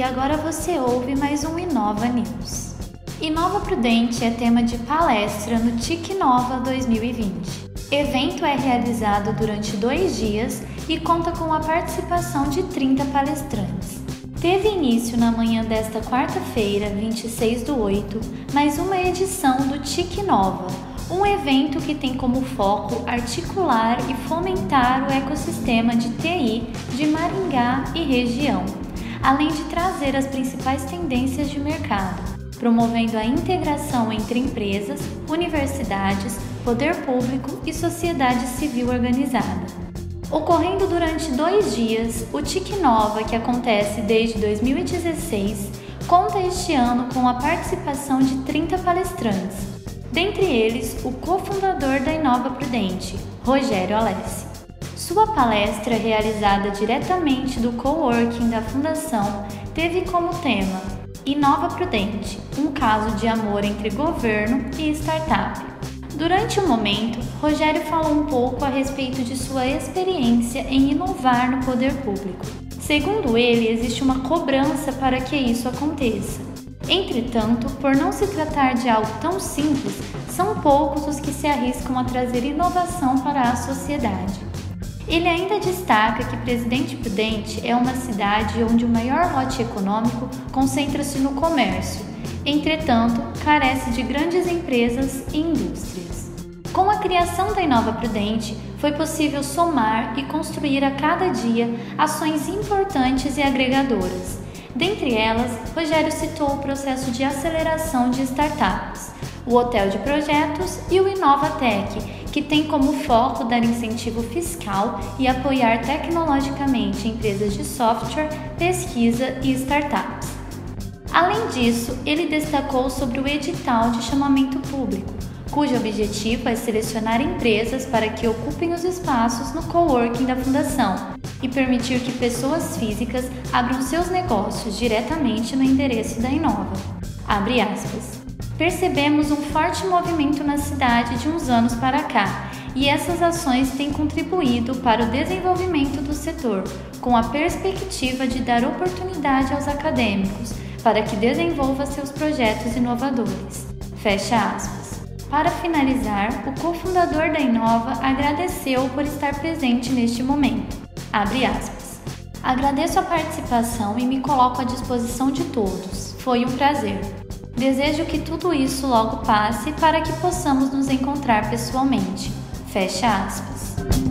agora você ouve mais um Inova News. Inova Prudente é tema de palestra no TIC Nova 2020. Evento é realizado durante dois dias e conta com a participação de 30 palestrantes. Teve início na manhã desta quarta-feira, 26 do 8, mais uma edição do TIC Nova, um evento que tem como foco articular e fomentar o ecossistema de TI de E região, além de trazer as principais tendências de mercado, promovendo a integração entre empresas, universidades, poder público e sociedade civil organizada. Ocorrendo durante dois dias, o TIC Nova, que acontece desde 2016, conta este ano com a participação de 30 palestrantes, dentre eles o cofundador da Inova Prudente, Rogério Alessi. Sua palestra, realizada diretamente do coworking da Fundação, teve como tema Inova Prudente um caso de amor entre governo e startup. Durante o momento, Rogério falou um pouco a respeito de sua experiência em inovar no poder público. Segundo ele, existe uma cobrança para que isso aconteça. Entretanto, por não se tratar de algo tão simples, são poucos os que se arriscam a trazer inovação para a sociedade. Ele ainda destaca que Presidente Prudente é uma cidade onde o maior lote econômico concentra-se no comércio entretanto, carece de grandes empresas e indústrias. Com a criação da Inova Prudente, foi possível somar e construir a cada dia ações importantes e agregadoras. Dentre elas, Rogério citou o processo de aceleração de startups, o Hotel de Projetos e o Inovatec, que tem como foco dar incentivo fiscal e apoiar tecnologicamente empresas de software, pesquisa e startups. Além disso, ele destacou sobre o edital de chamamento público, cujo objetivo é selecionar empresas para que ocupem os espaços no coworking da Fundação e permitir que pessoas físicas abram seus negócios diretamente no endereço da Inova. Abre aspas. Percebemos um forte movimento na cidade de uns anos para cá e essas ações têm contribuído para o desenvolvimento do setor, com a perspectiva de dar oportunidade aos acadêmicos para que desenvolva seus projetos inovadores. Fecha aspas. Para finalizar, o cofundador da Inova agradeceu por estar presente neste momento. Abre aspas. Agradeço a participação e me coloco à disposição de todos. Foi um prazer. Desejo que tudo isso logo passe para que possamos nos encontrar pessoalmente. Fecha aspas.